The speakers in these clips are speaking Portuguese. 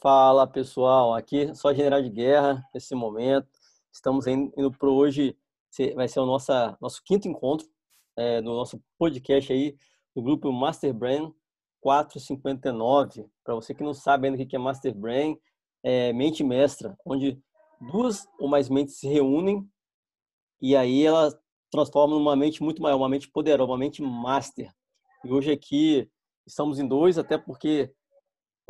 Fala pessoal, aqui só General de Guerra nesse momento. Estamos indo para hoje, vai ser o nosso, nosso quinto encontro é, no nosso podcast aí, do grupo Master Brain 459. Para você que não sabe ainda o que é Master Brain, é mente mestra, onde duas ou mais mentes se reúnem e aí ela transforma numa mente muito maior, uma mente poderosa, uma mente master. E hoje aqui estamos em dois, até porque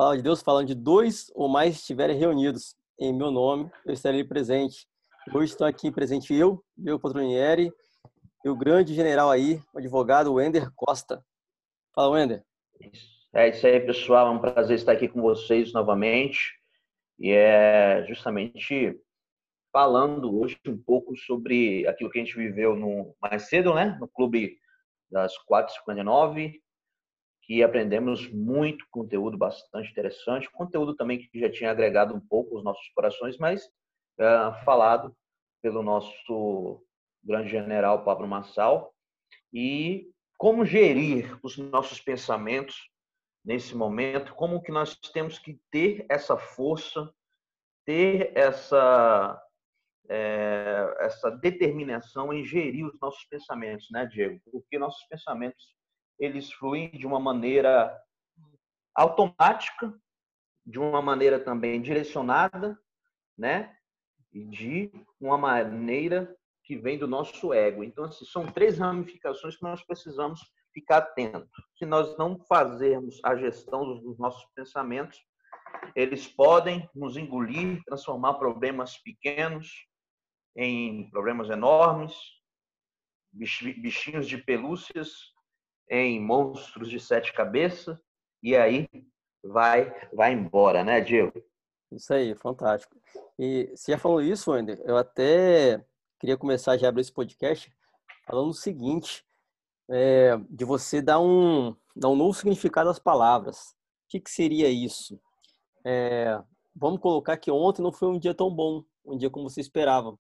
palavra de Deus falando de dois ou mais estiverem reunidos em meu nome, eu estarei presente. Hoje estou aqui presente eu, meu Patronieri, e o grande general aí, o advogado Wender Costa. Fala, Wender. É isso aí, pessoal. É um prazer estar aqui com vocês novamente. E é justamente falando hoje um pouco sobre aquilo que a gente viveu no, mais cedo, né? No clube das 4h59, que aprendemos muito conteúdo bastante interessante, conteúdo também que já tinha agregado um pouco os nossos corações, mas uh, falado pelo nosso grande general Pablo Massal, e como gerir os nossos pensamentos nesse momento, como que nós temos que ter essa força, ter essa é, essa determinação em gerir os nossos pensamentos, né, Diego? Porque nossos pensamentos eles fluem de uma maneira automática, de uma maneira também direcionada, né? E de uma maneira que vem do nosso ego. Então, assim, são três ramificações que nós precisamos ficar atentos. Se nós não fazermos a gestão dos nossos pensamentos, eles podem nos engolir, transformar problemas pequenos em problemas enormes, bichinhos de pelúcias em monstros de sete cabeças, e aí vai vai embora, né, Diego? Isso aí, fantástico. E você já falou isso, Wander, eu até queria começar já abrir esse podcast falando o seguinte, é, de você dar um, dar um novo significado às palavras. O que, que seria isso? É, vamos colocar que ontem não foi um dia tão bom, um dia como você esperava.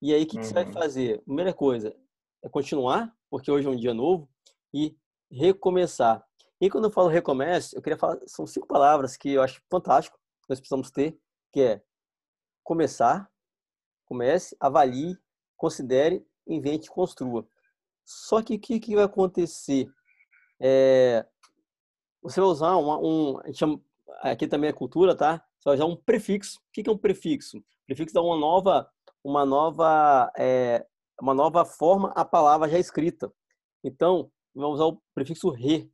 E aí, o que, que você vai uhum. fazer? Primeira coisa é continuar, porque hoje é um dia novo, e recomeçar. E quando eu falo recomeço, eu queria falar, são cinco palavras que eu acho fantástico, nós precisamos ter, que é começar, comece, avalie, considere, invente, construa. Só que o que, que vai acontecer? É, você vai usar uma, um, a gente chama, aqui também é cultura, tá? Você vai usar um prefixo. O que é um prefixo? O prefixo dá uma nova uma nova, é, uma nova forma à palavra já escrita. Então, vamos usar o prefixo re, que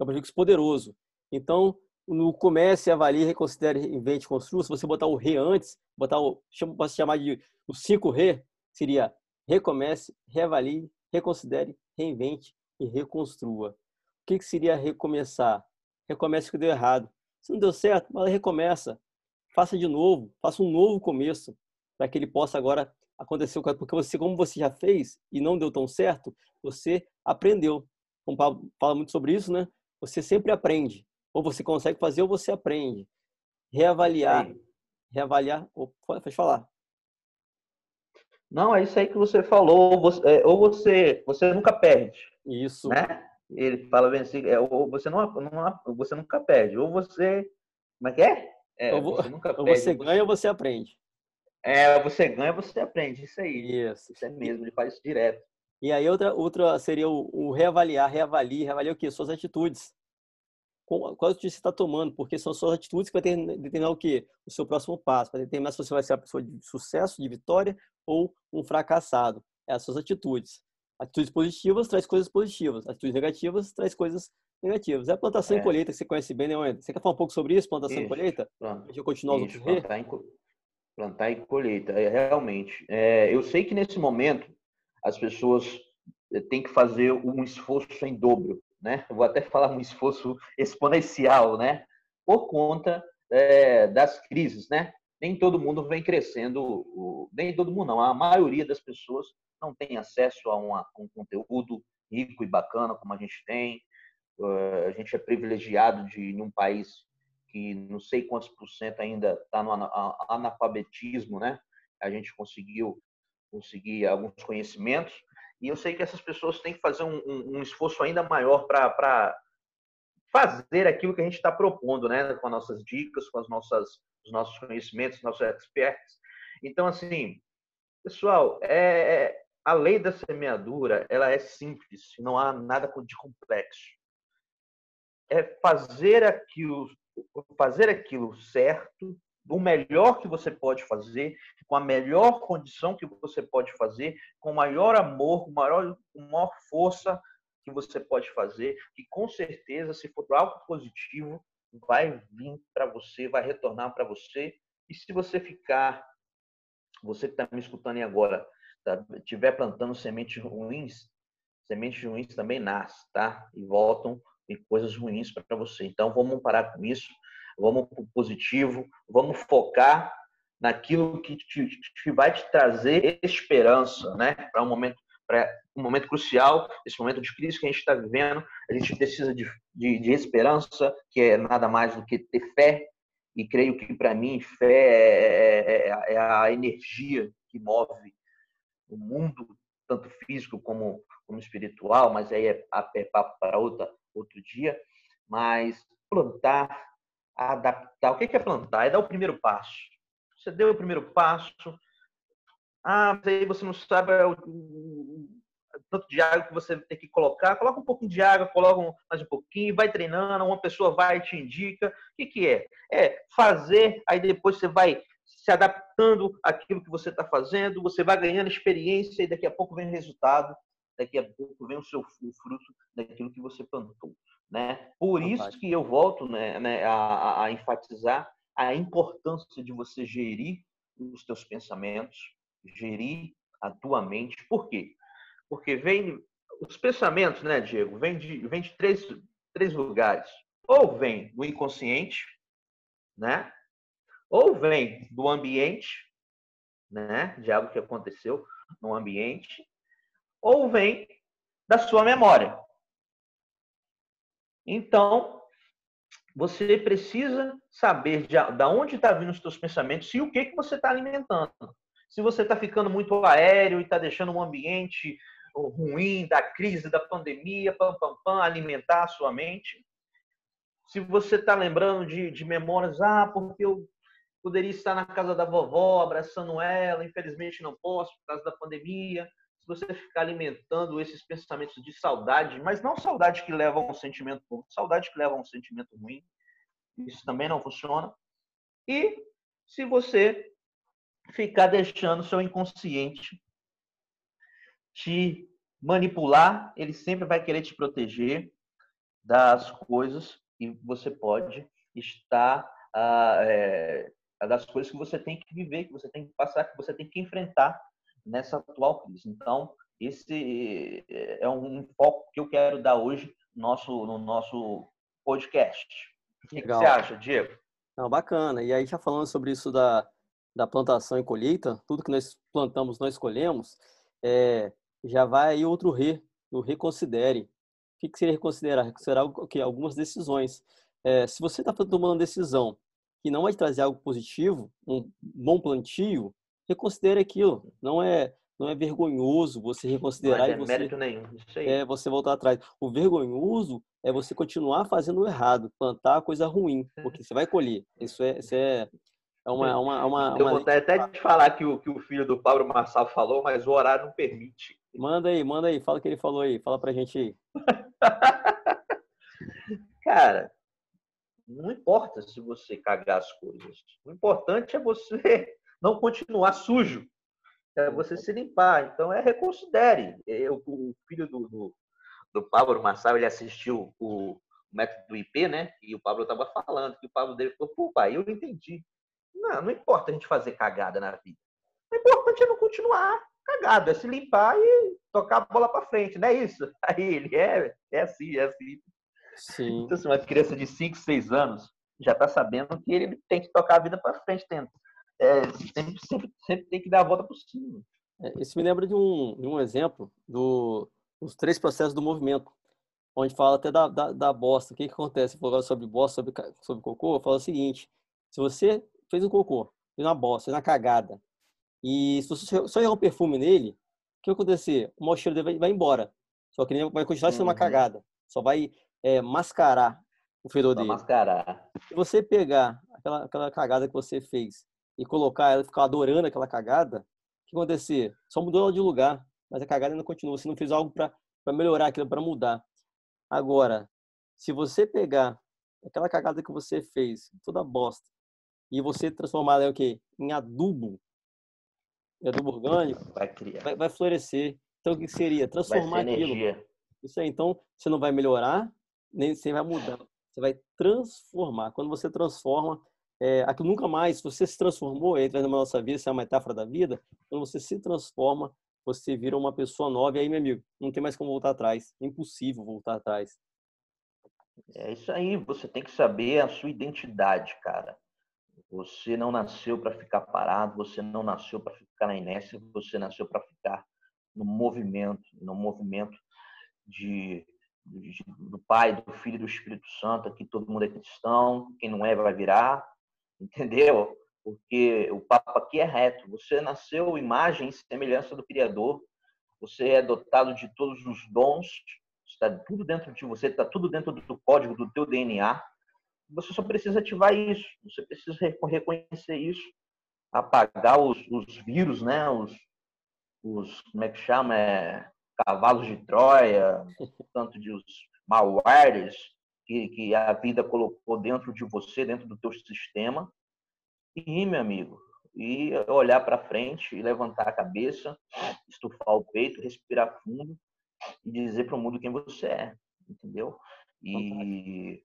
é um prefixo poderoso. Então, no comece, avalie, reconsidere, invente, construa. Se você botar o re antes, botar o, posso chamar de o cinco re, seria recomece, reavalie, reconsidere, reinvente e reconstrua. O que, que seria recomeçar? Recomece o que deu errado. Se não deu certo, mas recomeça. Faça de novo, faça um novo começo para que ele possa agora acontecer porque você como você já fez e não deu tão certo você aprendeu como o Paulo fala muito sobre isso né? Você sempre aprende. Ou você consegue fazer ou você aprende. Reavaliar. Reavaliar. Ou pode falar. Não é isso aí que você falou. Ou você, é, ou você, você nunca perde isso. né? Ele fala bem assim é, ou você não, não você nunca perde. Ou você como é que é, é ou, você, nunca ou perde, você ganha ou você aprende. É, você ganha, você aprende. Isso aí. Isso. Isso é mesmo, ele faz isso direto. E aí outra, outra seria o, o reavaliar, reavalie, reavaliar o quê? Suas atitudes. Qual atitude você está tomando? Porque são suas atitudes que vai determinar o quê? O seu próximo passo. Vai determinar se você vai ser uma pessoa de sucesso, de vitória ou um fracassado. É as suas atitudes. Atitudes positivas traz coisas positivas. Atitudes negativas traz coisas negativas. É a plantação é. e colheita que você conhece bem, né, Wendel? Você quer falar um pouco sobre isso, plantação isso. e colheita? Pronto. Deixa eu continuar outros. Plantar, Plantar e colheita, é, realmente. É, eu sei que nesse momento as pessoas eh, têm que fazer um esforço em dobro, né? vou até falar um esforço exponencial, né? Por conta é, das crises, né? Nem todo mundo vem crescendo, nem todo mundo não, a maioria das pessoas não tem acesso a, uma, um conteúdo rico e bacana como a gente tem. A gente é privilegiado de, em um país que não sei quantos por cento ainda está no analfabetismo, né? A gente conseguiu conseguir alguns conhecimentos e eu sei que essas pessoas têm que fazer um, um, um esforço ainda maior para fazer aquilo que a gente está propondo, né? Com as nossas dicas, com as nossas, os nossos conhecimentos, nossos experts. Então, assim, pessoal, é, a lei da semeadura, ela é simples, não há nada de complexo. É fazer aquilo, fazer aquilo certo, o melhor que você pode fazer, com a melhor condição que você pode fazer, com maior amor, com maior, com maior força que você pode fazer, que com certeza, se for algo positivo, vai vir para você, vai retornar para você. E se você ficar, você que está me escutando aí agora, tá, tiver plantando sementes ruins, sementes ruins também nascem, tá? E voltam em coisas ruins para você. Então vamos parar com isso, vamos para o positivo, vamos focar naquilo que, te, vai te trazer esperança, né? Para um momento para um momento crucial, esse momento de crise que a gente está vivendo, a gente precisa de, de, de, esperança, que é nada mais do que ter fé, e creio que para mim fé é, é, é, a energia que move o mundo, tanto físico como, como espiritual, mas aí é, é para outra, outro dia. Mas plantar, adaptar. O que é plantar? É dar o primeiro passo. Você deu o primeiro passo, ah, mas aí você não sabe o, o, tanto de água que você tem que colocar. Coloca um pouquinho de água, coloca mais um pouquinho, vai treinando, uma pessoa vai te indica. O que, que é? É fazer, aí depois você vai se adaptando àquilo que você está fazendo, você vai ganhando experiência e daqui a pouco vem o resultado, daqui a pouco vem o seu o fruto daquilo que você plantou. Né? Por isso que eu volto né, né, a, a enfatizar a importância de você gerir os teus pensamentos, gerir a tua mente. Por quê? Porque vem os pensamentos, né, Diego, vem de, vem de três, três lugares. Ou vem do inconsciente, né? Ou vem do ambiente, né, de algo que aconteceu no ambiente, ou vem da sua memória. Então, você precisa saber de, de onde está vindo os seus pensamentos e o que, que você está alimentando. Se você está ficando muito aéreo e está deixando um ambiente ruim da crise, da pandemia, pam, pam, pam, alimentar a sua mente. Se você está lembrando de, de memórias, ah, porque eu poderia estar na casa da vovó, abraçando ela, infelizmente não posso por causa da pandemia. Você ficar alimentando esses pensamentos de saudade, mas não saudade que leva a um sentimento bom, saudade que leva a um sentimento ruim, isso também não funciona. E se você ficar deixando seu inconsciente te manipular, ele sempre vai querer te proteger das coisas e você pode estar ah, é, das coisas que você tem que viver, que você tem que passar, que você tem que enfrentar nessa atual crise. Então, esse é um foco que eu quero dar hoje no nosso, no nosso podcast. O que, você acha, Diego? Não, bacana. E aí, já falando sobre isso da, da plantação e colheita, tudo que nós plantamos, nós escolhemos, é, já vai aí outro re, o reconsidere. O que, que seria reconsiderar? Reconsiderar o que? Algumas decisões. É, se você está tomando uma decisão que não vai trazer algo positivo, um bom plantio, reconsidere aquilo. Não é não é vergonhoso você reconsiderar não é e você, mérito nenhum. Isso aí. é você voltar atrás. O vergonhoso é você continuar fazendo o errado, plantar coisa ruim, porque você vai colher. Isso é, isso é é uma, uma, uma, Eu vou até de falar que o, que o filho do Pablo Marçal falou, mas o horário não permite. Manda aí, manda aí, fala o que ele falou aí, fala pra gente aí. Cara, não importa se você cagar as coisas. O importante é você não continuar sujo. É você se limpar. Então, é reconsidere. Eu, o filho do, do, do Pablo Marçal, ele assistiu o método IP, né? E o Pablo estava falando, que o Pablo dele falou, pô, pai, eu entendi. Não, não importa a gente fazer cagada na vida. O importante é não continuar cagado, é se limpar e tocar a bola para frente, não é isso? Aí ele é, é assim, é assim. Sim. Então, assim, uma criança de 5, 6 anos já está sabendo que ele tem que tocar a vida para frente. É, sempre, sempre, sempre tem que dar a volta por cima. É, isso me lembra de um, de um exemplo do, dos três processos do movimento, onde fala até da, da, da bosta. O que, que acontece? Falando sobre bosta, sobre, sobre cocô, fala o seguinte: se você fez um cocô, fez uma bosta, fez uma cagada. E se você só jogar um perfume nele, o que vai acontecer? O mau cheiro dele vai, vai embora. Só que ele vai continuar sendo uma uhum. cagada. Só vai é, mascarar o fedor dele. mascarar. Se você pegar aquela, aquela cagada que você fez e colocar ela, ficar adorando aquela cagada, o que acontecer? Só mudou ela de lugar, mas a cagada ainda continua. Você não fez algo para melhorar aquilo, para mudar. Agora, se você pegar aquela cagada que você fez, toda bosta, e você transformar ela em o quê? Em adubo, em adubo orgânico, Vai criar. vai, vai florescer. Então, o que seria? Transformar ser aquilo. Isso aí. Então, você não vai melhorar, nem você vai mudar. Você vai transformar. Quando você transforma, é, aquilo nunca mais, você se transformou, entra na nossa vida, isso é uma metáfora da vida. Quando você se transforma, você vira uma pessoa nova. E aí, meu amigo, não tem mais como voltar atrás. É impossível voltar atrás. É isso aí, você tem que saber a sua identidade, cara. Você não nasceu para ficar parado, você não nasceu para ficar na inércia, você nasceu para ficar no movimento, no movimento de, de- do Pai, do Filho e do Espírito Santo. Aqui todo mundo é cristão, quem não é vai virar, entendeu? Porque o papo aqui é reto. Você nasceu imagem e semelhança do Criador. Você é dotado de todos os dons. Está tudo dentro de você, está tudo dentro do código do teu DNA. Você só precisa ativar isso. Você precisa re- reconhecer isso, apagar os, os vírus, né? Os, os como é que chama, é, cavalos de Troia, tanto de os malwares que, que a vida colocou dentro de você, dentro do teu sistema. E, meu amigo, e olhar para frente e levantar a cabeça, estufar o peito, respirar fundo e dizer para o mundo quem você é, entendeu? E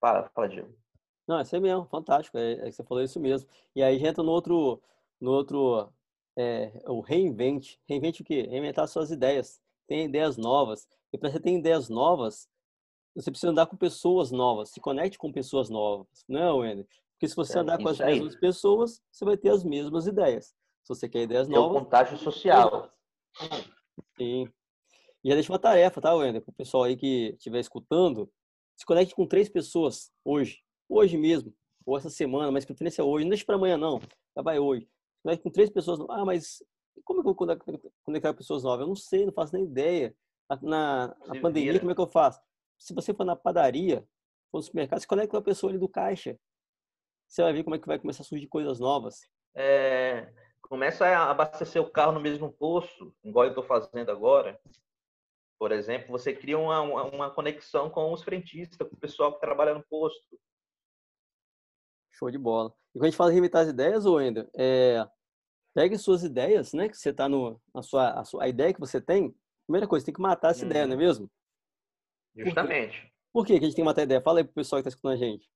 fala, fala, Diego. Não, é isso aí mesmo, fantástico. É, é que você falou isso mesmo. E aí já entra no outro, no outro, é, o reinvente. Reinvente o quê? Reinventar suas ideias. Tem ideias novas. E para você ter ideias novas, você precisa andar com pessoas novas. Se conecte com pessoas novas, não é, Wender? Porque se você É, andar com as aí. mesmas pessoas, você vai ter as mesmas ideias. Se você quer ideias Que é o novas, contágio social. Sim. E já deixa uma tarefa, tá, Wender? Para o pessoal aí que estiver escutando, se conecte com três pessoas hoje. Hoje mesmo. Ou essa semana, mas preferência é hoje. Não deixe para amanhã, não. Já vai hoje. Se conecte com três pessoas. Ah, mas como é que eu vou conectar- pessoas novas? Eu não sei, não faço nem ideia. Na, na- pandemia, como é que eu faço? Se você for na padaria, for no supermercado, se conecta com a pessoa ali do caixa. Você vai ver como é que vai começar a surgir coisas novas. É, começa a abastecer o carro no mesmo posto, igual eu estou fazendo agora. Por exemplo, você cria uma, uma, conexão com os frentistas, com o pessoal que trabalha no posto. Show de bola. E quando a gente fala em reinventar as ideias, ô Wender, é, pegue suas ideias, né? Que você está no. A, sua, a, sua, a ideia que você tem, primeira coisa, tem que matar essa ideia, não é mesmo? Justamente. Por que, que a gente tem que matar a ideia? Fala aí pro pessoal que está escutando a gente.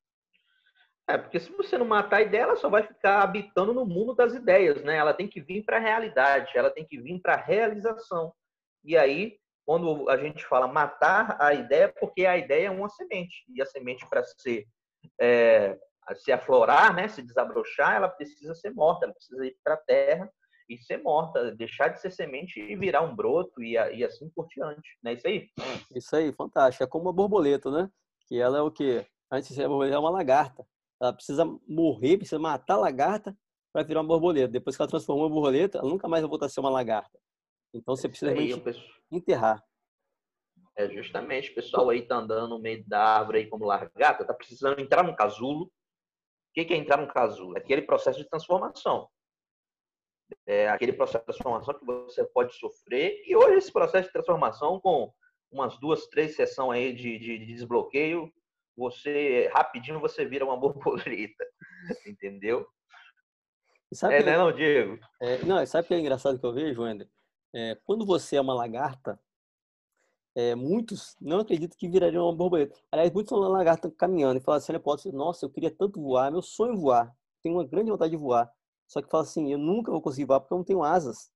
É, porque se você não matar a ideia, ela só vai ficar habitando no mundo das ideias, né? Ela tem que vir para a realidade, ela tem que vir para a realização. E aí, quando a gente fala matar a ideia, é porque a ideia é uma semente. E a semente, para ser é, se aflorar, né, se desabrochar, ela precisa ser morta, ela precisa ir para a terra e ser morta, deixar de ser semente e virar um broto e, e assim por diante. Não é isso aí? Isso aí, fantástico. É como uma borboleta, né? Que ela é o quê? Antes de ser borboleta, é uma lagarta. Ela precisa morrer, precisa matar a lagarta para virar uma borboleta. Depois que ela transformou em borboleta, ela nunca mais vai voltar a ser uma lagarta. Então você precisa Aí, realmente o pessoal- enterrar. É justamente o pessoal aí tá andando no meio da árvore aí como largata, tá precisando entrar num casulo. O que que é entrar num casulo? É aquele processo de transformação. É aquele processo de transformação que você pode sofrer. E hoje esse processo de transformação, com umas duas, três sessões aí de, de, de desbloqueio, você rapidinho você vira uma borboleta, entendeu? Sabe É, que- né, não, Diego? É, não, sabe o que é engraçado que eu vejo, Wender? É, quando você é uma lagarta, é, muitos não acreditam que virariam uma borboleta. Aliás, muitos são lagarta caminhando e falam assim, olha, pode ser, nossa, eu queria tanto voar, meu sonho é voar. Tenho uma grande vontade de voar. Só que fala assim, eu nunca vou conseguir voar porque eu não tenho asas.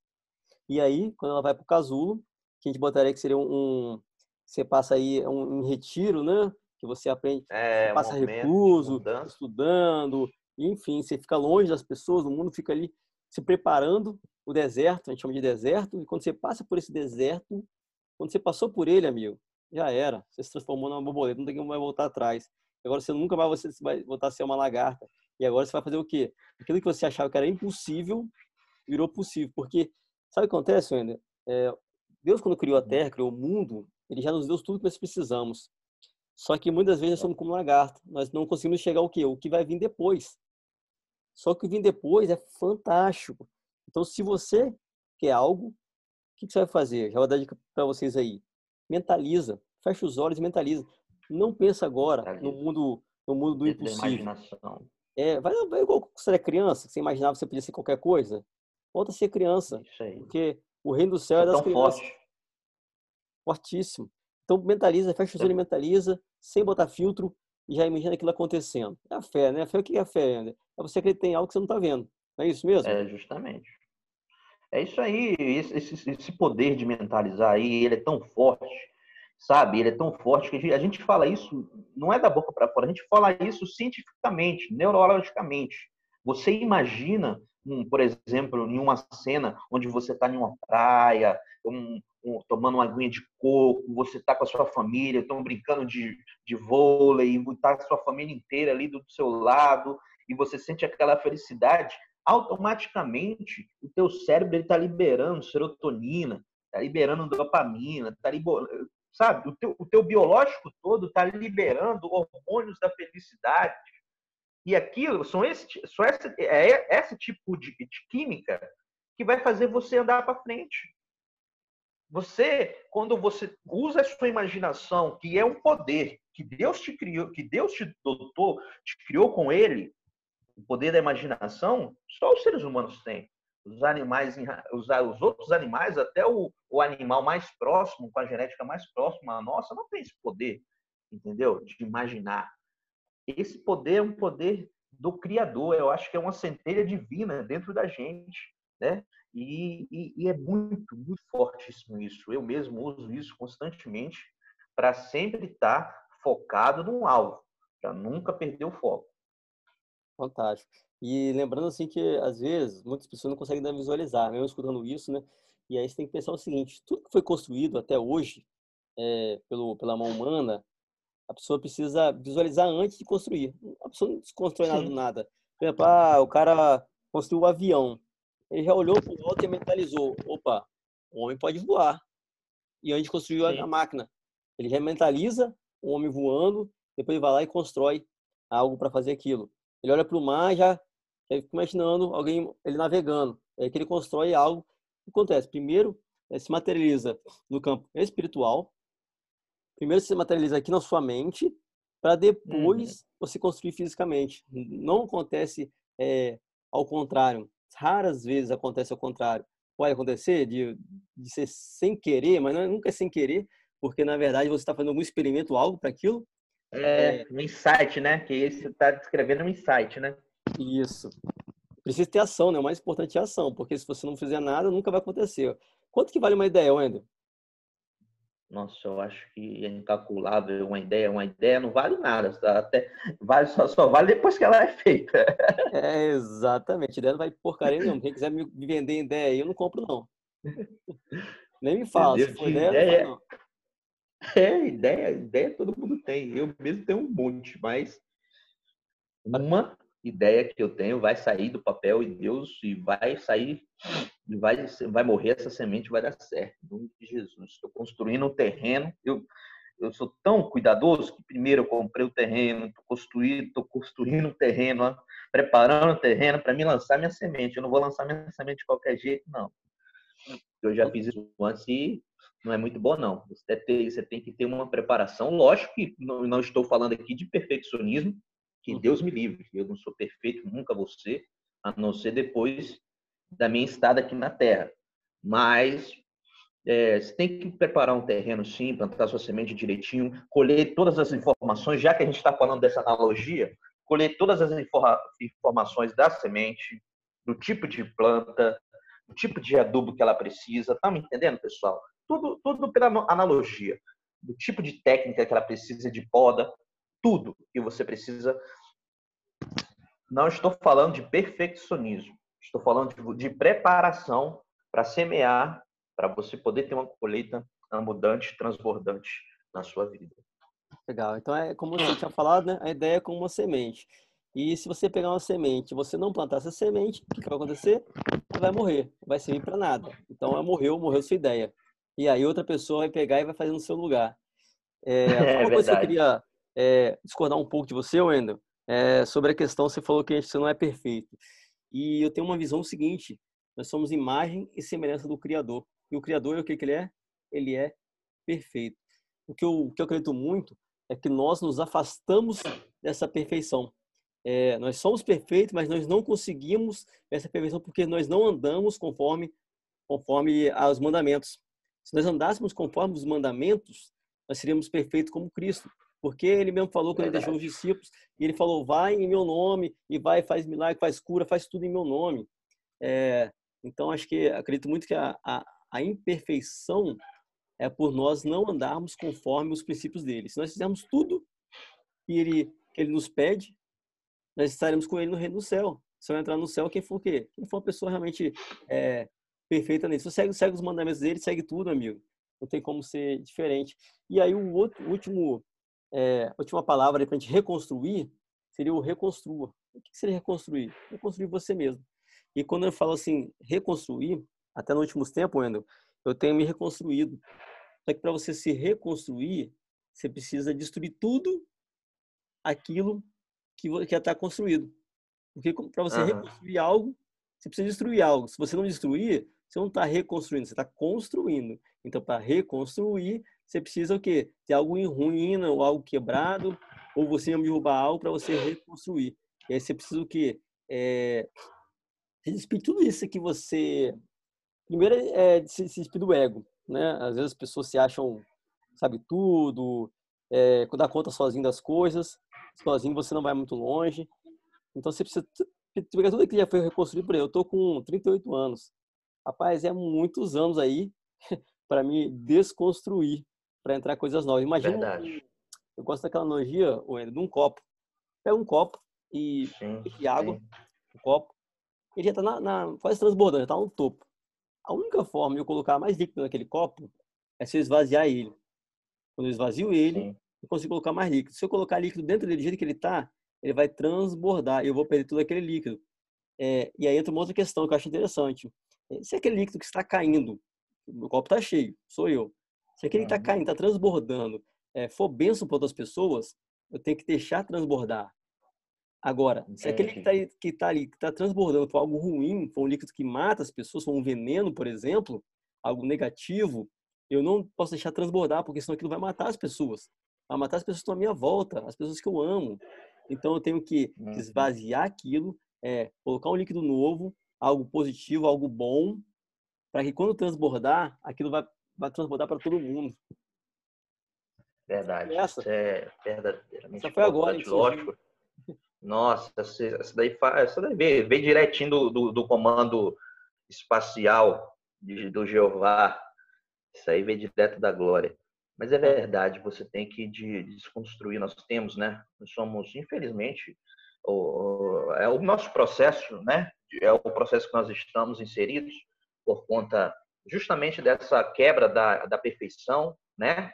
E aí, quando ela vai para o casulo, que a gente botaria que seria um, um- você passa aí um, um retiro, né? Que você aprende, É, você passa de recluso, estudando, enfim, você fica longe das pessoas, o mundo fica ali se preparando, o deserto, a gente chama de deserto, e quando você passa por esse deserto, quando você passou por ele, amigo, já era, você se transformou numa borboleta, não tem como mais voltar atrás. Agora você nunca mais você vai voltar a ser uma lagarta. E agora você vai fazer o quê? Aquilo que você achava que era impossível, virou possível. Porque, sabe o que acontece, Wender? É, Deus, quando criou a Terra, criou o mundo, ele já nos deu tudo que nós precisamos. Só que muitas vezes nós somos como lagarto. Nós não conseguimos chegar ao quê? O que vai vir depois. Só que o que vem depois é fantástico. Então, se você quer algo, o que você vai fazer? Já vou dar dica para vocês aí. Mentaliza. Fecha os olhos e mentaliza. Não pensa agora no mundo, no mundo do impossível. É, vai, vai igual quando você era criança, você imaginava que você podia ser qualquer coisa. Volta a ser criança. Isso aí. Porque o reino do céu é, é das crianças. Forte. Fortíssimo. Então mentaliza, fecha os olhos e mentaliza, sem botar filtro, e já imagina aquilo acontecendo. É a fé, né? A fé, o que é a fé, André? É você acreditar em algo que você não está vendo. Não é isso mesmo? É, justamente. É isso aí. Esse, esse, esse poder de mentalizar aí, ele é tão forte, sabe? Ele é tão forte que a gente fala isso, não é da boca para fora, a gente fala isso cientificamente, neurologicamente. Você imagina um, por exemplo, em uma cena onde você está em uma praia, um, um, tomando uma aguinha de coco, você está com a sua família, estão brincando de, de vôlei, está a sua família inteira ali do seu lado, e você sente aquela felicidade, automaticamente o teu cérebro está liberando serotonina, está liberando dopamina, está sabe? O teu, o teu biológico todo está liberando hormônios da felicidade, e aquilo são esse, são esse, é esse tipo de, de química que vai fazer você andar para frente. Você, quando você usa a sua imaginação, que é um poder que Deus te criou, que Deus te dotou, te criou com ele, o poder da imaginação, só os seres humanos têm. Os animais, os, os outros animais, até o, o animal mais próximo, com a genética mais próxima à nossa, não tem esse poder, entendeu? De imaginar esse poder é um poder do Criador. Eu acho que é uma centelha divina dentro da gente, né? E, e, e é muito, muito fortíssimo isso. Eu mesmo uso isso constantemente para sempre estar focado num alvo, para nunca perder o foco. Fantástico. E lembrando assim que às vezes muitas pessoas não conseguem visualizar, mesmo escutando isso, né? E aí você tem que pensar o seguinte: tudo que foi construído até hoje é, pelo, pela mão humana a pessoa precisa visualizar antes de construir. A pessoa não constrói nada do nada. Por exemplo, ah, o cara construiu o um avião. Ele já olhou para o alto e mentalizou: opa, o homem pode voar. E antes construiu Sim. a máquina. Ele já mentaliza o homem voando, depois ele vai lá e constrói algo para fazer aquilo. Ele olha para o mar já, fica imaginando alguém ele navegando. É que ele constrói algo. O que acontece? Primeiro, se materializa no campo espiritual, primeiro se materializa aqui na sua mente, para depois uhum. você construir fisicamente. Não acontece é, ao contrário. Raras vezes acontece ao contrário. Pode acontecer de, de ser sem querer, mas não, nunca é sem querer, porque na verdade você está fazendo algum experimento, algo para aquilo. É, um insight, né? Que você está descrevendo um insight, né? Isso. Precisa ter ação, né? O mais importante é a ação, porque se você não fizer nada, nunca vai acontecer. Quanto que vale uma ideia, Wendel? nossa, eu acho que é incalculável uma ideia. Uma ideia não vale nada, até vale, só, só vale depois que ela é feita. É, exatamente. Ideia não vai porcaria nenhuma. Quem quiser me vender ideia aí, eu não compro, não. Nem me fala. Se for ideia, ideia, não, É, ideia, ideia todo mundo tem. Eu mesmo tenho um monte, mas uma ideia que eu tenho vai sair do papel e Deus e vai sair e vai vai morrer essa semente vai dar certo em nome de Jesus. Estou construindo um terreno eu eu sou tão cuidadoso que primeiro eu comprei o terreno estou construindo estou construindo o terreno preparando o terreno para me lançar minha semente. Eu não vou lançar minha semente de qualquer jeito não. Eu já fiz isso antes e não é muito bom não. Você tem, você tem que ter uma preparação. Lógico que não, não estou falando aqui de perfeccionismo que Deus me livre. Eu não sou perfeito, nunca vou ser, a não ser depois da minha estada aqui na Terra. Mas é, você tem que preparar um terreno sim, plantar sua semente direitinho, colher todas as informações, já que a gente está falando dessa analogia, colher todas as informações da semente, do tipo de planta, do tipo de adubo que ela precisa. Tá me entendendo, pessoal? Tudo, tudo pela analogia. Do tipo de técnica que ela precisa de poda, tudo que você precisa. Não estou falando de perfeccionismo, estou falando de, de preparação para semear, para você poder ter uma colheita abundante, transbordante na sua vida. Legal. Então é como você tinha falado, né? A ideia é como uma semente. E se você pegar uma semente, você não plantar essa semente, o que vai acontecer? Ela vai morrer, vai servir para nada. Então, ela morreu, morreu sua ideia. E aí outra pessoa vai pegar e vai fazer no seu lugar. É, é uma coisa que eu queria é, discordar um pouco de você, Wendel, é, sobre a questão, você falou que você não é perfeito. E eu tenho uma visão seguinte, nós somos imagem e semelhança do Criador. E o Criador, o que, que ele é? Ele é perfeito. O que, eu, o que eu acredito muito é que nós nos afastamos dessa perfeição. É, nós somos perfeitos, mas nós não conseguimos essa perfeição porque nós não andamos conforme conforme aos mandamentos. Se nós andássemos conforme os mandamentos, nós seríamos perfeitos como Cristo. Porque ele mesmo falou quando ele deixou os discípulos, e ele falou: vai em meu nome, e vai, faz milagre, faz cura, faz tudo em meu nome. É, então, acho que acredito muito que a, a, a, imperfeição é por nós não andarmos conforme os princípios dele. Se nós fizermos tudo que ele, que ele nos pede, nós estaremos com ele no reino do céu. Se eu entrar no céu, quem for o quê? Quem for uma pessoa realmente é, perfeita nisso. Segue, segue os mandamentos dele, segue tudo, amigo. Não tem como ser diferente. E aí, o outro, último, é, última palavra para a gente reconstruir seria o reconstrua. O que seria reconstruir? Reconstruir você mesmo. E quando eu falo assim, reconstruir, até nos últimos tempos, Wendel, eu tenho me reconstruído. Só que para você se reconstruir, você precisa destruir tudo aquilo que já está construído. Porque para você uhum. reconstruir algo, você precisa destruir algo. Se você não destruir, você não está reconstruindo, você está construindo. Então, para reconstruir, você precisa o quê? Ter algo em ruína ou algo quebrado, ou você derrubar algo para você reconstruir. E aí você precisa o quê? É, tudo isso que você... Primeiro é se, se do ego, né? Às vezes as pessoas se acham, sabe tudo, é, dar conta sozinho das coisas. Sozinho você não vai muito longe. Então você precisa pegar tudo que já foi reconstruído por aí. Eu tô com 38 anos. Rapaz, é muitos anos aí para me desconstruir, para entrar coisas novas. Imagina, Verdade. eu gosto daquela analogia, de um copo. Pega um copo e, sim, e água, sim. um copo, ele já está na, na, quase transbordando, já está no topo. A única forma de eu colocar mais líquido naquele copo é se eu esvaziar ele. Quando eu esvazio ele, sim. eu consigo colocar mais líquido. Se eu colocar líquido dentro dele do jeito que ele está, ele vai transbordar e eu vou perder todo aquele líquido. É, e aí entra uma outra questão que eu acho interessante. É, se aquele líquido que está caindo, o copo está cheio, sou eu. Se aquele está caindo, está transbordando, é, for benção para outras pessoas, eu tenho que deixar transbordar. Agora, se aquele que está que tá ali, que está transbordando for algo ruim, for um líquido que mata as pessoas, for um veneno, por exemplo, algo negativo, eu não posso deixar transbordar, porque senão aquilo vai matar as pessoas. Vai matar as pessoas que estão à minha volta, as pessoas que eu amo. Então eu tenho que uhum. esvaziar aquilo, é, colocar um líquido novo, algo positivo, algo bom, para que quando transbordar, aquilo vai, vai transbordar para todo mundo. Verdade. Essa, Isso é verdadeiramente essa foi agora, lógico. Nossa, essa daí, essa daí vem, vem direitinho do, do, do comando espacial de, do Jeová. Isso aí vem direto da glória. Mas é verdade, você tem que de, desconstruir. Nós temos, né? Nós somos, infelizmente, o, é o nosso processo, né? É o processo que nós estamos inseridos por conta justamente dessa quebra da, da perfeição, né?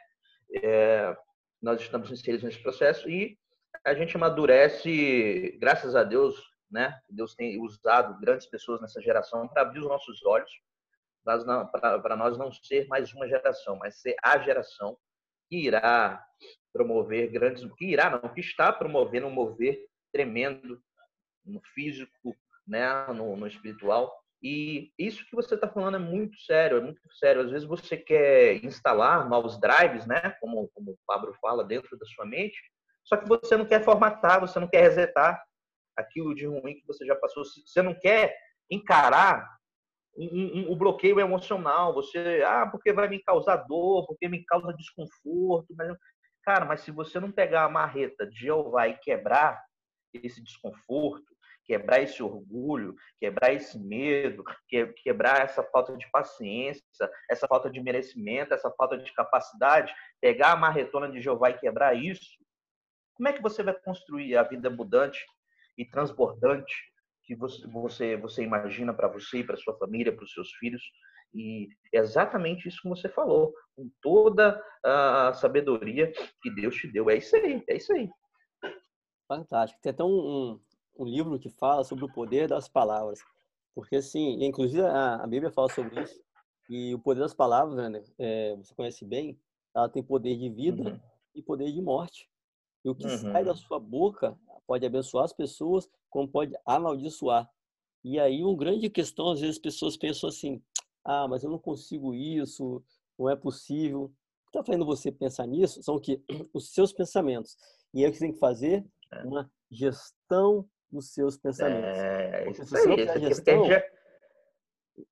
É, nós estamos inseridos nesse processo e a gente amadurece, graças a Deus, né? Deus tem usado grandes pessoas nessa geração para abrir os nossos olhos, para nós não ser mais uma geração, mas ser a geração que irá promover grandes, que irá não, que está promovendo um mover tremendo no físico, né, no, no espiritual. E isso que você está falando é muito sério, é muito sério. Às vezes você quer instalar novos drives, né, como, como o Pablo fala, dentro da sua mente, só que você não quer formatar, você não quer resetar aquilo de ruim que você já passou. Você não quer encarar um, um, o bloqueio emocional. Você, ah, porque vai me causar dor, porque me causa desconforto. Mas, cara, mas se você não pegar a marreta de Jeová e quebrar esse desconforto, quebrar esse orgulho, quebrar esse medo, quebrar essa falta de paciência, essa falta de merecimento, essa falta de capacidade, pegar a marretona de Jeová e quebrar isso, como é que você vai construir a vida mudante e transbordante que você, você, você imagina para você para sua família, para os seus filhos? E é exatamente isso que você falou, com toda a sabedoria que Deus te deu. É isso aí, é isso aí. Fantástico. Tem até um, um, um livro que fala sobre o poder das palavras. Porque, assim, inclusive a, a Bíblia fala sobre isso. E o poder das palavras, né, é, você conhece bem, ela tem poder de vida uhum e poder de morte. E o que uhum. sai da sua boca pode abençoar as pessoas, como pode amaldiçoar. E aí, uma grande questão, às vezes as pessoas pensam assim: ah, mas eu não consigo isso, não é possível. O que está fazendo você pensar nisso são o que? Os seus pensamentos. E aí o que você tem que fazer? É. Uma gestão dos seus pensamentos. É, isso se você não fizer gestão, já...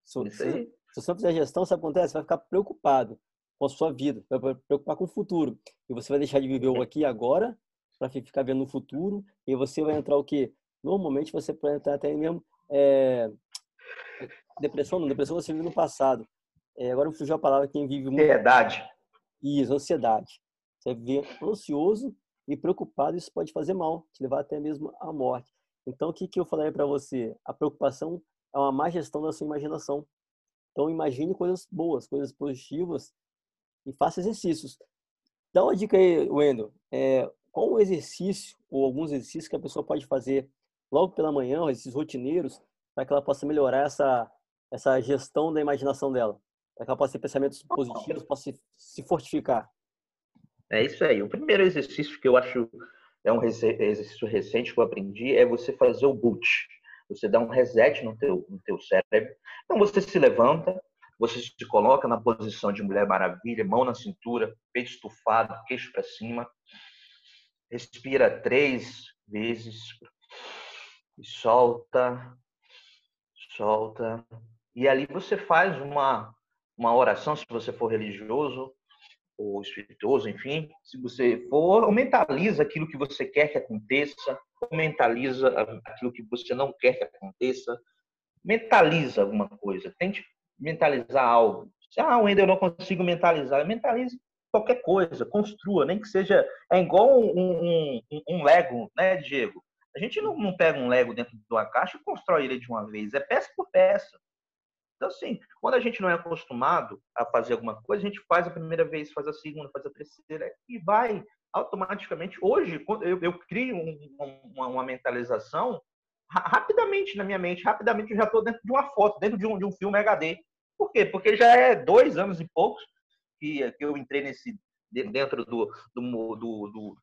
se, se, se, você não fizer gestão, sabe o que acontece? Você vai ficar preocupado com a sua vida, vai preocupar com o futuro. E você vai deixar de viver o aqui e agora para ficar vendo o futuro. E você vai entrar o quê? Normalmente você pode entrar até mesmo é... depressão, não, depressão você vive no passado. É, agora fugiu a palavra quem vive muito. Ansiedade. Isso, ansiedade. Você viver ansioso e preocupado, isso pode fazer mal, te levar até mesmo à morte. Então, o que, que eu falei para você? A preocupação é uma má gestão da sua imaginação. Então, imagine coisas boas, coisas positivas e faça exercícios. Dá uma dica aí, Wendel. É, qual o exercício ou alguns exercícios que a pessoa pode fazer logo pela manhã, esses rotineiros, para que ela possa melhorar essa, essa gestão da imaginação dela? Para que ela possa ter pensamentos positivos, possa se, se fortificar. É isso aí. O primeiro exercício que eu acho é um exercício recente que eu aprendi é você fazer o boot. Você dá um reset no teu, no teu cérebro. Então você se levanta, você se coloca na posição de Mulher Maravilha, mão na cintura, peito estufado, queixo para cima. Respira três vezes e solta, solta. E ali você faz uma, uma oração, se você for religioso, ou espirituoso, enfim, se você for, mentaliza aquilo que você quer que aconteça, mentaliza aquilo que você não quer que aconteça, mentaliza alguma coisa, tente mentalizar algo. Se, ah, ainda eu não consigo mentalizar, mentalize qualquer coisa, construa, nem que seja, é igual um, um, um Lego, né, Diego? A gente não, não pega um Lego dentro de uma caixa e constrói ele de uma vez, é peça por peça. Então, assim, quando a gente não é acostumado a fazer alguma coisa, a gente faz a primeira vez, faz a segunda, faz a terceira e vai automaticamente. Hoje, eu, eu crio um, uma, uma, mentalização rapidamente na minha mente, rapidamente eu já estou dentro de uma foto, dentro de um, de um filme HD. Por quê? Porque já é dois anos e poucos que, que eu entrei nesse dentro do, do, do, do,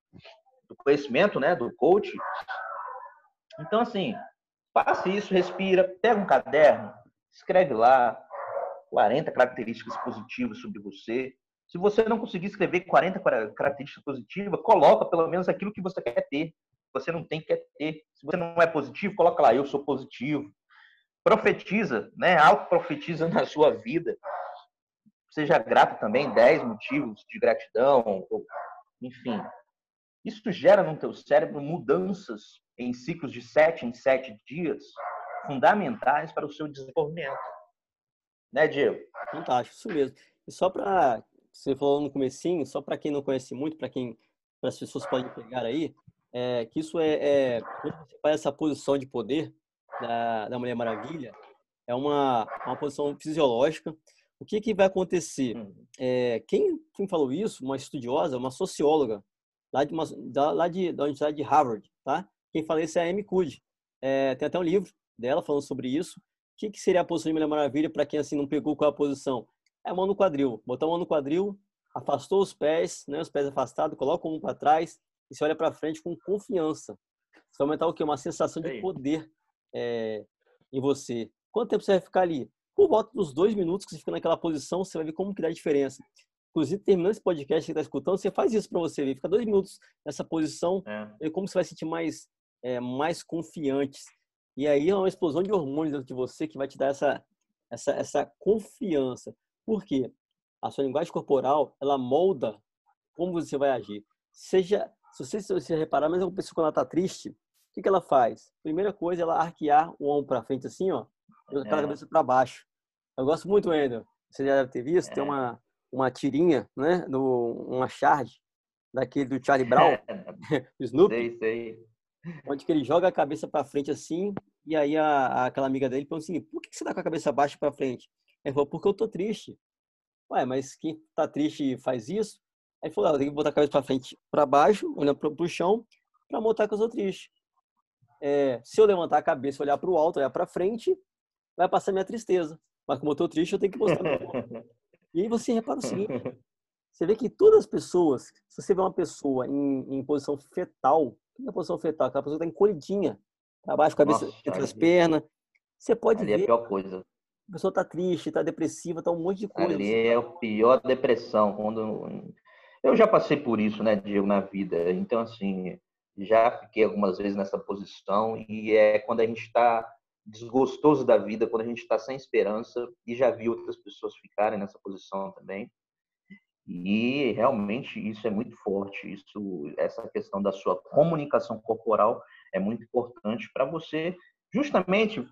do conhecimento, né, do coach. Então, assim, faça isso, respira, pega um caderno, escreve lá 40 características positivas sobre você. Se você não conseguir escrever 40 características positivas, coloca pelo menos aquilo que você quer ter. Você não tem que ter. Se você não é positivo, coloca lá, eu sou positivo. Profetiza, né? Auto-profetiza na sua vida. Seja grato também, 10 motivos de gratidão, enfim. Isso gera no teu cérebro mudanças em ciclos de 7 em 7 dias fundamentais para o seu desenvolvimento. Né, Diego? Fantástico, isso mesmo. E só para você falou no comecinho, só para quem não conhece muito, para quem para as pessoas podem pegar aí, é, que isso é, é quando você faz essa posição de poder da, da Mulher Maravilha, é uma, uma posição fisiológica. O que, que vai acontecer? Hum. É, quem, quem falou isso, uma estudiosa, uma socióloga, lá de, uma, da, lá de, da Universidade de Harvard, tá? Quem fala isso é a Amy Cuddy. É, tem até um livro dela falando sobre isso. O que, que seria a posição de Mulher Maravilha para quem assim não pegou qual a posição? É a mão no quadril. Botar a mão no quadril, afastou os pés, né, os pés afastados, coloca um para trás e se olha para frente com confiança. Você vai aumentar o quê? Uma sensação de poder é, em você. Quanto tempo você vai ficar ali? Por volta dos dois minutos que você fica naquela posição, você vai ver como que dá a diferença. Inclusive, terminando esse podcast que está escutando, você faz isso para você ver. Fica dois minutos nessa posição, é. como você vai se sentir mais, é, mais confiante. E aí é uma explosão de hormônios dentro de você que vai te dar essa, essa, essa confiança. Por quê? A sua linguagem corporal, ela molda como você vai agir. Seja, se você, se você reparar, mas uma pessoa quando ela está triste, o que, que ela faz? Primeira coisa, ela arquear o ombro para frente assim, ó, e a cabeça para baixo. Eu gosto muito, Wendel. Você já deve ter visto, é. tem uma, uma tirinha, né, no, uma charge daquele do Charlie Brown, do Snoopy. Sei, sei onde que ele joga a cabeça para frente assim, e aí a, a, aquela amiga dele pergunta assim, por que, que você tá com a cabeça baixa para frente? Ele falou, porque eu tô triste. Ué, mas quem tá triste faz isso? Aí ele falou, ah, eu tenho que botar a cabeça para frente, para baixo, olhando pro, pro chão, para mostrar que eu sou triste. É, se eu levantar a cabeça, olhar para o alto, olhar para frente, vai passar minha tristeza. Mas como eu tô triste, eu tenho que mostrar. e aí você repara o seguinte, você vê que todas as pessoas, se você vê uma pessoa em, em posição fetal, o que é posição fetal? Aquela pessoa está encolhidinha, para baixo, cabeça Nossa, entre as pernas. Você pode ali ver. É a pior coisa. A pessoa está triste, está depressiva, está um monte de coisa. Ali é a pior depressão. Quando... Eu já passei por isso, né, Diego, na vida. Então, assim, já fiquei algumas vezes nessa posição e é quando a gente está desgostoso da vida, quando a gente está sem esperança e já vi outras pessoas ficarem nessa posição também. E realmente isso é muito forte. Isso, essa questão da sua comunicação corporal é muito importante para você, justamente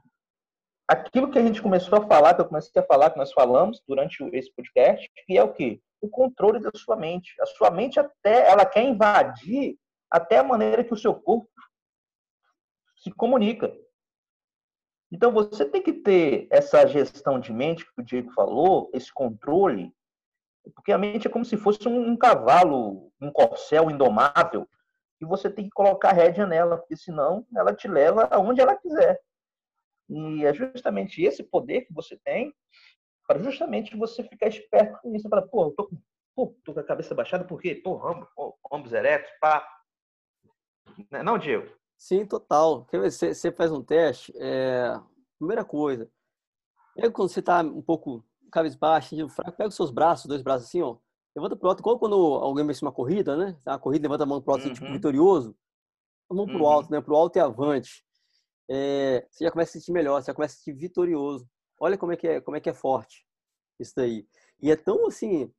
aquilo que a gente começou a falar, que eu comecei a falar, que nós falamos durante esse podcast, que é o quê? O controle da sua mente. A sua mente até ela quer invadir até a maneira que o seu corpo se comunica. Então você tem que ter essa gestão de mente que o Diego falou, esse controle, porque a mente é como se fosse um, cavalo, um corcel indomável, e você tem que colocar rédea nela, porque senão ela te leva aonde ela quiser. E é justamente esse poder que você tem para justamente você ficar esperto com isso. Fala, pô, eu tô, pô, tô com a cabeça baixada, por quê? Pô, ombros, eretos, pá. Né, não, Diego? Sim, total. Você faz um teste, é... primeira coisa, é quando você está um pouco cabisbaixo, fraco, pega os seus braços, dois braços assim, ó, levanta pro alto, igual quando alguém vence uma corrida, né? Uma corrida, levanta a mão pro alto, assim, tipo, uhum. vitorioso, a mão pro uhum. alto, né? Pro alto e avante. É... você já começa a se sentir melhor, você já começa a se sentir vitorioso. Olha como é que é, como é, que é forte isso daí. E é tão assim,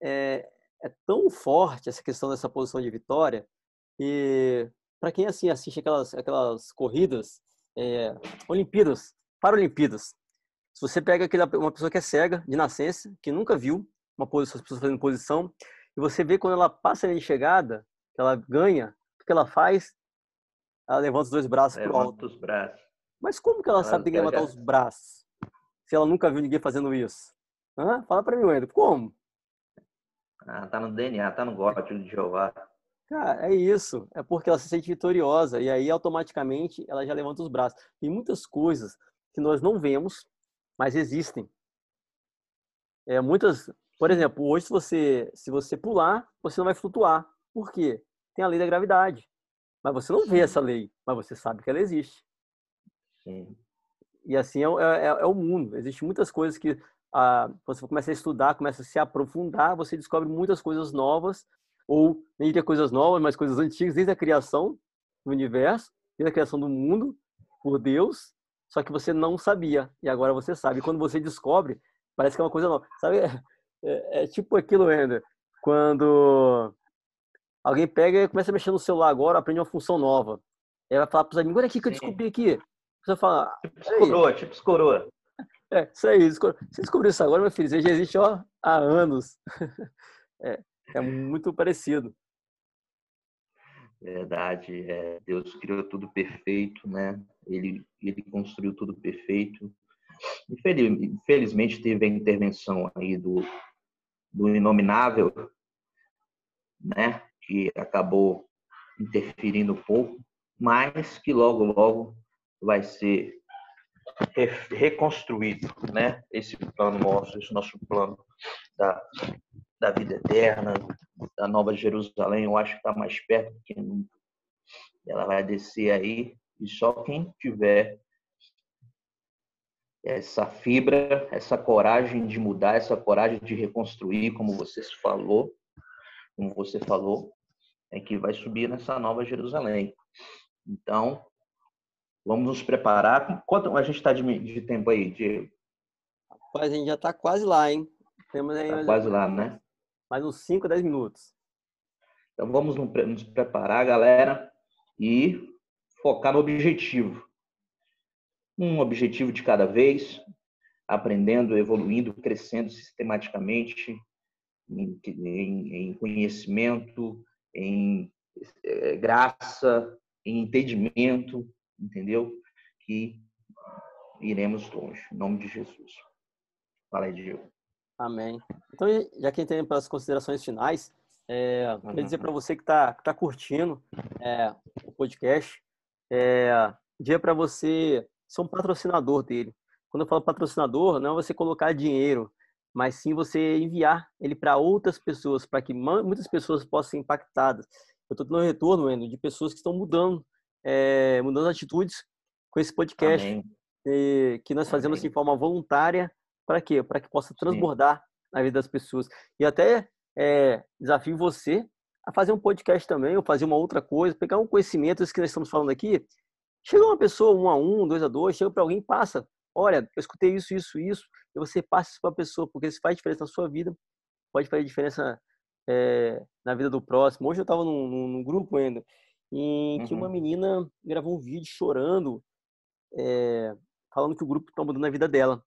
é, é tão forte essa questão dessa posição de vitória, e para quem assim assiste aquelas, aquelas corridas, é, Olimpíadas, Paralimpíadas, se você pega aquela, uma pessoa que é cega de nascença, que nunca viu uma posição, as pessoas fazendo posição, e você vê quando ela passa a linha de chegada, que ela ganha, o que ela faz? Ela levanta os dois braços alto. os braços. Mas como que ela, ela sabe que levantar já... os braços? Se ela nunca viu ninguém fazendo isso? Hã? Fala para mim, Wendel, como? Ah, tá no DNA, tá no gótico de Jeová. Cara, é isso. É porque ela se sente vitoriosa e aí automaticamente ela já levanta os braços. Tem muitas coisas que nós não vemos, mas existem. É, muitas, por exemplo, hoje se você se você pular, você não vai flutuar. Por quê? Tem a lei da gravidade. Mas você não vê essa lei, mas você sabe que ela existe. Sim. E assim é, é, é o mundo. Existem muitas coisas que ah, você começa a estudar, começa a se aprofundar, você descobre muitas coisas novas ou nem diria coisas novas, mas coisas antigas, desde a criação do universo, desde a criação do mundo por Deus, só que você não sabia e agora você sabe. E quando você descobre, parece que é uma coisa nova. Sabe? É, é, é tipo aquilo, ainda quando alguém pega e começa a mexer no celular agora, aprende uma função nova. Aí vai falar para os amigos, olha aqui que eu descobri aqui. Você fala, tipo coroa, tipo coroa. É, isso aí. Você descobriu isso agora, meu filho? Você já existe ó, há anos. É, é muito parecido. Verdade. É, Deus criou tudo perfeito, né? Ele, ele construiu tudo perfeito. Infelizmente teve a intervenção aí do, do inominável, né? Que acabou interferindo um pouco, mas que logo, logo vai ser reconstruído, né? Esse plano nosso, esse nosso plano da, da vida eterna, da Nova Jerusalém, eu acho que está mais perto do que nunca. Ela vai descer aí e só quem tiver essa fibra, essa coragem de mudar, essa coragem de reconstruir, como você falou, como você falou, é que vai subir nessa Nova Jerusalém. Então, vamos nos preparar. Quanto a gente está de, de tempo aí, Diego? Rapaz, a gente já está quase lá, hein? Temos aí tá quase lá, né? mais uns 5, 10 minutos. Então vamos nos preparar, galera, e focar no objetivo. Um objetivo de cada vez, aprendendo, evoluindo, crescendo sistematicamente em, em, em conhecimento, em é, graça, em entendimento, entendeu? Que iremos longe. Em nome de Jesus. Fala aí, Diego. Amém. Então, já que tem para as considerações finais, é, uhum. queria dizer para você que está tá curtindo é, o podcast, é, dia para você ser um patrocinador dele. Quando eu falo patrocinador, não é você colocar dinheiro, mas sim você enviar ele para outras pessoas, para que muitas pessoas possam ser impactadas. Eu estou tendo um retorno, Endo, de pessoas que estão mudando, é, mudando atitudes com esse podcast, e, que nós fazemos Amém. de forma voluntária, para quê? Para que possa transbordar sim. na vida das pessoas. E até é, desafio você a fazer um podcast também, ou fazer uma outra coisa, pegar um conhecimento, isso que nós estamos falando aqui. Chega uma pessoa, um a um, dois a dois, chega para alguém passa. Olha, eu escutei isso, isso, isso, e você passa isso para a pessoa, porque isso faz diferença na sua vida, pode fazer diferença é, na vida do próximo. Hoje eu estava num, num, grupo ainda, em que uma uhum. menina gravou um vídeo chorando, é, falando que o grupo está mudando a vida dela.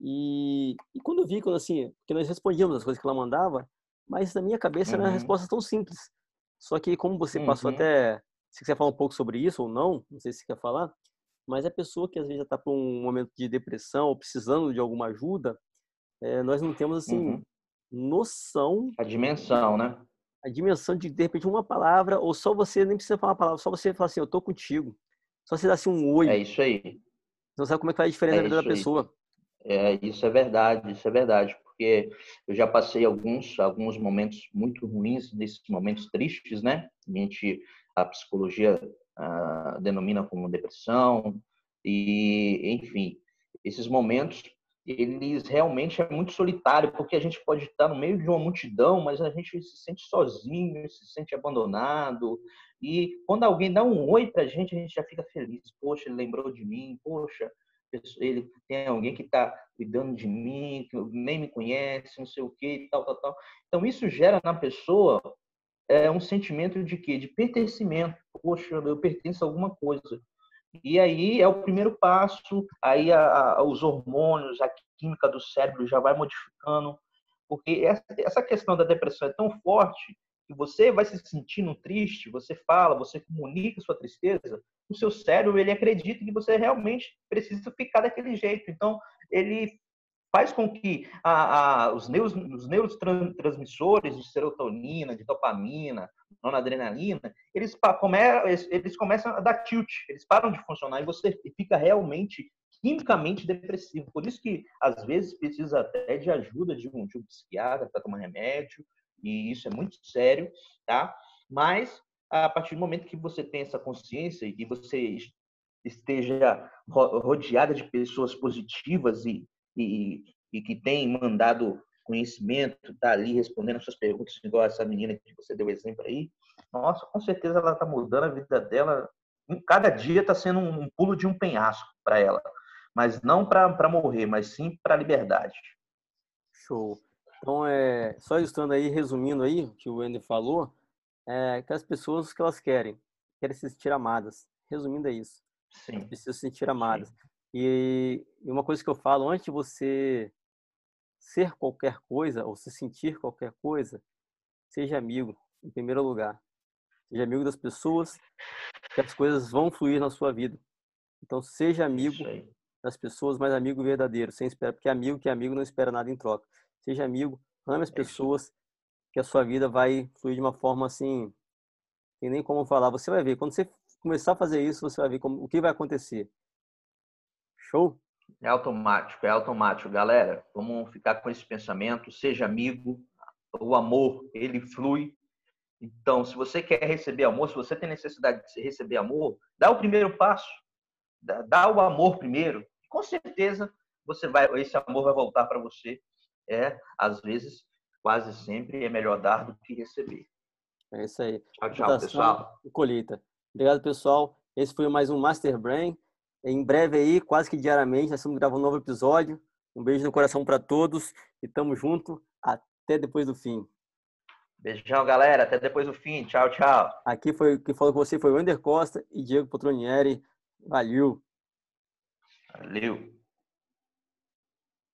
E, e quando eu vi, quando assim, que nós respondíamos as coisas que ela mandava, mas na minha cabeça uhum. era uma resposta tão simples. Só que como você uhum. passou até, se quiser falar um pouco sobre isso ou não, não sei se você quer falar, mas a pessoa que às vezes já está por um momento de depressão ou precisando de alguma ajuda, é, nós não temos assim uhum. noção. A dimensão, né? A dimensão de de repente uma palavra ou só você nem precisa falar uma palavra, só você falar assim, eu tô contigo. Só você dar assim um oi. É isso aí. Você não sabe como é que faz a diferença é na vida da pessoa. É, isso é verdade, isso é verdade porque eu já passei alguns alguns momentos muito ruins, desses momentos tristes, né? A gente a psicologia ah, denomina como depressão e enfim, esses momentos eles realmente é muito solitário, porque a gente pode estar no meio de uma multidão, mas a gente se sente sozinho, se sente abandonado. E quando alguém dá um oi para a gente, a gente já fica feliz. Poxa, ele lembrou de mim. Poxa, ele tem alguém que está cuidando de mim, que nem me conhece, não sei o que, tal, tal, tal. Então isso gera na pessoa é, um sentimento de quê? De pertencimento. Poxa, eu pertenço a alguma coisa. E aí é o primeiro passo, aí a, a, os hormônios, a química do cérebro já vai modificando, porque essa, essa questão da depressão é tão forte que você vai se sentindo triste, você fala, você comunica sua tristeza, o seu cérebro ele acredita que você realmente precisa ficar daquele jeito. Então, ele faz com que a, a, os, os neurotransmissores de serotonina, de dopamina, noradrenalina, eles, come, eles começam a dar tilt, eles param de funcionar e você fica realmente quimicamente depressivo. Por isso que, às vezes, precisa até de ajuda de um, de um psiquiatra para tomar remédio, e isso é muito sério, tá? Mas a partir do momento que você tem essa consciência e você esteja rodeada de pessoas positivas e, e, e que têm mandado conhecimento, tá ali respondendo as suas perguntas, igual essa menina que você deu exemplo aí, nossa, com certeza ela está mudando a vida dela. Cada dia está sendo um pulo de um penhasco para ela, mas não para morrer, mas sim para a liberdade. Show. Então, é, só ilustrando aí, resumindo aí, o que o Ender falou, é que as pessoas que elas querem, querem se sentir amadas. Resumindo é isso. Sim. Precisam se sentir amadas. E, e uma coisa que eu falo, antes de você ser qualquer coisa ou se sentir qualquer coisa, seja amigo, em primeiro lugar. Seja amigo das pessoas, que as coisas vão fluir na sua vida. Então, seja amigo das pessoas, mas amigo verdadeiro, sem esperar, porque amigo que é amigo não espera nada em troca seja amigo, ame as é pessoas, que a sua vida vai fluir de uma forma assim, tem nem como falar. Você vai ver, quando você começar a fazer isso, você vai ver como, o que vai acontecer. Show? É automático, é automático. Galera, vamos ficar com esse pensamento, seja amigo, o amor, ele flui. Então, se você quer receber amor, se você tem necessidade de receber amor, dá o primeiro passo. Dá, dá o amor primeiro. Com certeza, você vai, esse amor vai voltar para você é, às vezes, quase sempre é melhor dar do que receber. É isso aí. Tchau, tchau, pessoal. colheita. Obrigado, pessoal. Esse foi mais um Master Brain. Em breve aí, quase que diariamente, nós estamos gravando um novo episódio. Um beijo no coração para todos e tamo junto até depois do fim. Beijão, galera. Até depois do fim. Tchau, tchau. Aqui foi quem falou com você foi o Ender Costa e Diego Potronieri. Valeu. Valeu.